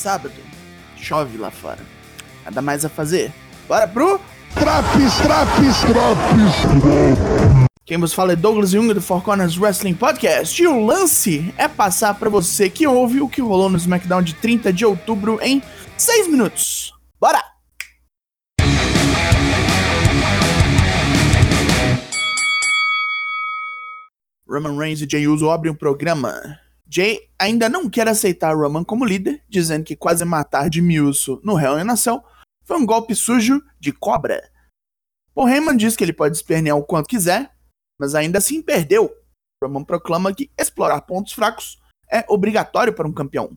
sábado. Chove lá fora. Nada mais a fazer. Bora pro. Traps, traps, traps. Quem vos fala é Douglas Jung do Four Corners Wrestling Podcast. E o lance é passar para você que ouve o que rolou no SmackDown de 30 de outubro em 6 minutos. Bora! Roman Reigns e Jey Uso abrem um programa. Jay ainda não quer aceitar Roman como líder, dizendo que quase matar Jimmy Uso no Hell in a Cell foi um golpe sujo de cobra. Paul Heyman diz que ele pode espernear o quanto quiser, mas ainda assim perdeu. Roman proclama que explorar pontos fracos é obrigatório para um campeão.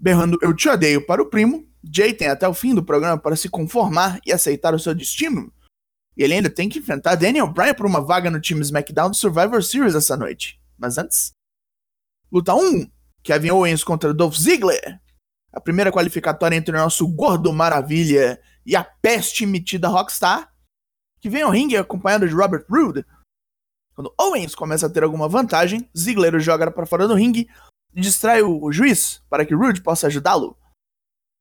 Berrando Eu te odeio para o primo, Jay tem até o fim do programa para se conformar e aceitar o seu destino. E ele ainda tem que enfrentar Daniel Bryan por uma vaga no time SmackDown do Survivor Series essa noite. Mas antes. Luta 1: Kevin Owens contra Dolph Ziggler. A primeira qualificatória entre o nosso gordo maravilha e a peste metida Rockstar, que vem ao ringue acompanhado de Robert Roode. Quando Owens começa a ter alguma vantagem, Ziggler o joga para fora do ringue e distrai o juiz para que Roode possa ajudá-lo.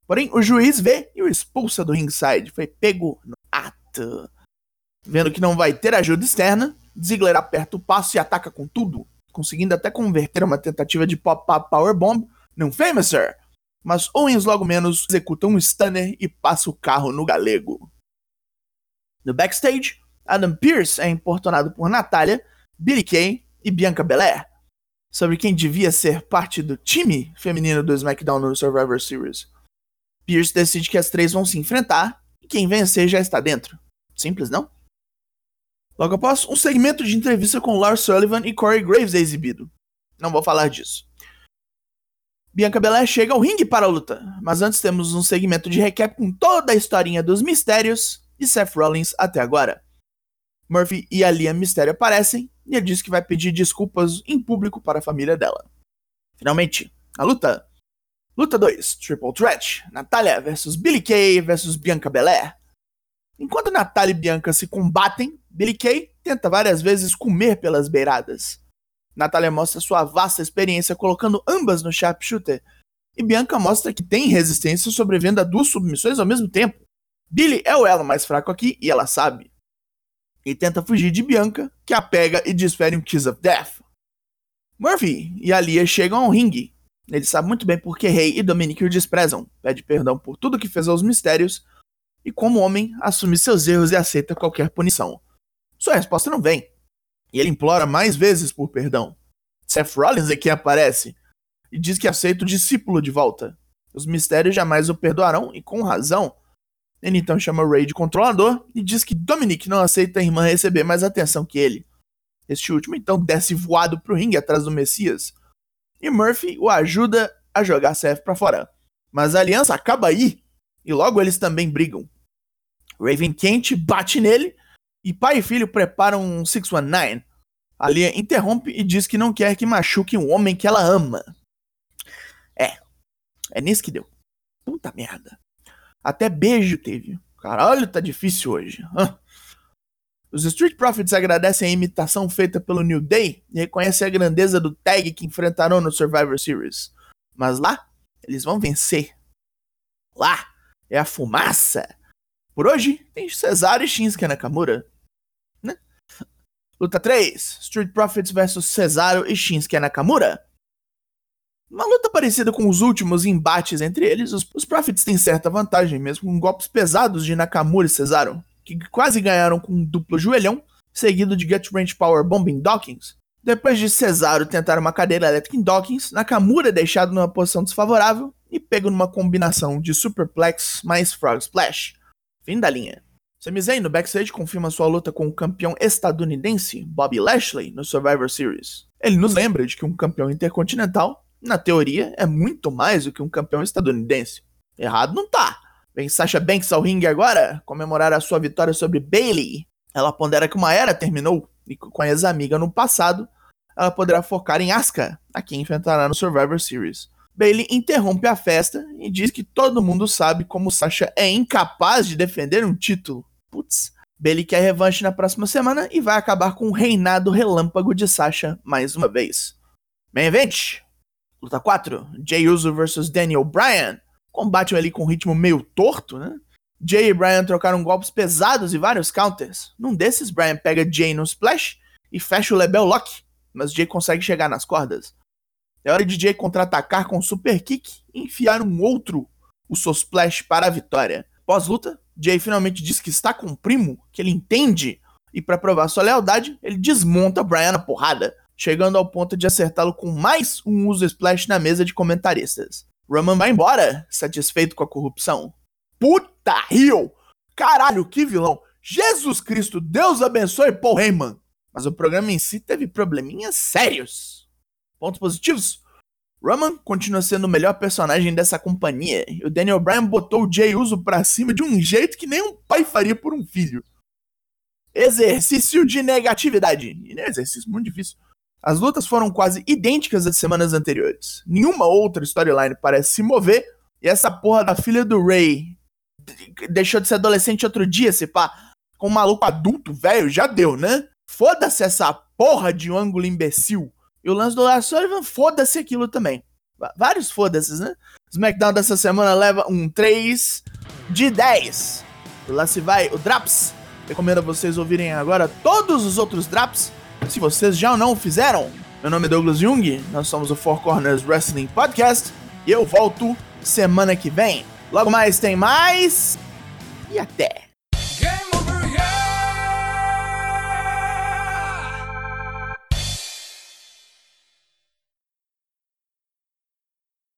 Porém, o juiz vê e o expulsa do ringside. Foi pego no ato. Vendo que não vai ter ajuda externa, Ziggler aperta o passo e ataca com tudo, conseguindo até converter uma tentativa de pop-up powerbomb num Famouser. Mas Owens logo menos executa um stunner e passa o carro no galego. No backstage, Adam Pearce é importunado por Natália, Billy Kay e Bianca Belair sobre quem devia ser parte do time feminino do SmackDown no Survivor Series. Pierce decide que as três vão se enfrentar e quem vencer já está dentro. Simples, não? Logo após, um segmento de entrevista com Lars Sullivan e Corey Graves é exibido. Não vou falar disso. Bianca Belair chega ao ringue para a luta, mas antes temos um segmento de recap com toda a historinha dos mistérios e Seth Rollins até agora. Murphy e a Liam Mistério aparecem e ele diz que vai pedir desculpas em público para a família dela. Finalmente, a luta. Luta 2, Triple Threat, Natália versus Billy Kay versus Bianca Belair. Enquanto Natália e Bianca se combatem, Billy Kay tenta várias vezes comer pelas beiradas. Natália mostra sua vasta experiência colocando ambas no sharpshooter, e Bianca mostra que tem resistência sobrevivendo a duas submissões ao mesmo tempo. Billy é o elo mais fraco aqui e ela sabe. E tenta fugir de Bianca, que a pega e desfere um Kiss of Death. Murphy e Alia chegam ao ringue. Ele sabe muito bem por que Rey e Dominic o desprezam, pede perdão por tudo que fez aos mistérios, e como homem, assume seus erros e aceita qualquer punição. Sua resposta não vem, e ele implora mais vezes por perdão. Seth Rollins é quem aparece, e diz que aceita o discípulo de volta. Os mistérios jamais o perdoarão, e com razão. Ele então chama Ray de controlador e diz que Dominic não aceita a irmã receber mais atenção que ele. Este último então desce voado pro ringue atrás do Messias. E Murphy o ajuda a jogar Seth para fora. Mas a aliança acaba aí. E logo eles também brigam. Raven Kent bate nele e pai e filho preparam um 619. A Lia interrompe e diz que não quer que machuque um homem que ela ama. É, é nisso que deu. Puta merda. Até beijo teve. Caralho, tá difícil hoje. Os Street Profits agradecem a imitação feita pelo New Day e reconhecem a grandeza do tag que enfrentarão no Survivor Series. Mas lá, eles vão vencer. Lá é a fumaça. Por hoje, tem Cesaro e Shinsuke Nakamura. Né? Luta 3: Street Profits vs Cesaro e Shinsuke Nakamura. Uma luta parecida com os últimos embates entre eles, os, os Profits têm certa vantagem, mesmo com golpes pesados de Nakamura e Cesaro, que quase ganharam com um duplo joelhão, seguido de Gut Wrench Power Bomb em Dawkins. Depois de Cesaro tentar uma cadeira elétrica em Dawkins, Nakamura é deixado numa posição desfavorável e pego numa combinação de Superplex mais Frog Splash. Fim da linha. Sami Zayn no backstage confirma sua luta com o campeão estadunidense Bobby Lashley no Survivor Series. Ele nos lembra de que um campeão intercontinental na teoria, é muito mais do que um campeão estadunidense. Errado não tá. Vem Sasha Banks ao ringue agora comemorar a sua vitória sobre Bailey. Ela pondera que uma era terminou e com a ex-amiga no passado, ela poderá focar em Asuka, a quem enfrentará no Survivor Series. Bailey interrompe a festa e diz que todo mundo sabe como Sasha é incapaz de defender um título. Putz. Bailey quer revanche na próxima semana e vai acabar com o reinado relâmpago de Sasha mais uma vez. Main event, Luta 4, Jay Uso versus Daniel Bryan. Combate ali com um ritmo meio torto, né? Jay e Bryan trocaram golpes pesados e vários counters. Num desses, Bryan pega Jay no splash e fecha o Lebel Lock, mas Jay consegue chegar nas cordas. É hora de Jay contra-atacar com um super kick e enfiar um outro, o seu splash para a vitória. Pós-luta, Jay finalmente diz que está com o primo, que ele entende, e para provar sua lealdade, ele desmonta Bryan na porrada, chegando ao ponto de acertá-lo com mais um uso splash na mesa de comentaristas. Roman vai embora, satisfeito com a corrupção. Puta Rio! Caralho, que vilão! Jesus Cristo, Deus abençoe Paul Heyman! Mas o programa em si teve probleminhas sérios. Pontos positivos? Roman continua sendo o melhor personagem dessa companhia, e o Daniel Bryan botou o Jay Uso pra cima de um jeito que nem um pai faria por um filho. Exercício de negatividade. É exercício muito difícil. As lutas foram quase idênticas às semanas anteriores. Nenhuma outra storyline parece se mover, e essa porra da filha do Ray deixou de ser adolescente outro dia, se pá, com um maluco adulto, velho, já deu, né? Foda-se essa porra de um ângulo imbecil. E o lance do Lars Sullivan, foda-se aquilo também. Vários foda-se, né? SmackDown dessa semana leva um 3 de 10. E lá se vai o Draps. Recomendo a vocês ouvirem agora todos os outros Draps, se vocês já não fizeram. Meu nome é Douglas Jung, nós somos o Four Corners Wrestling Podcast e eu volto semana que vem. Logo mais tem mais e até!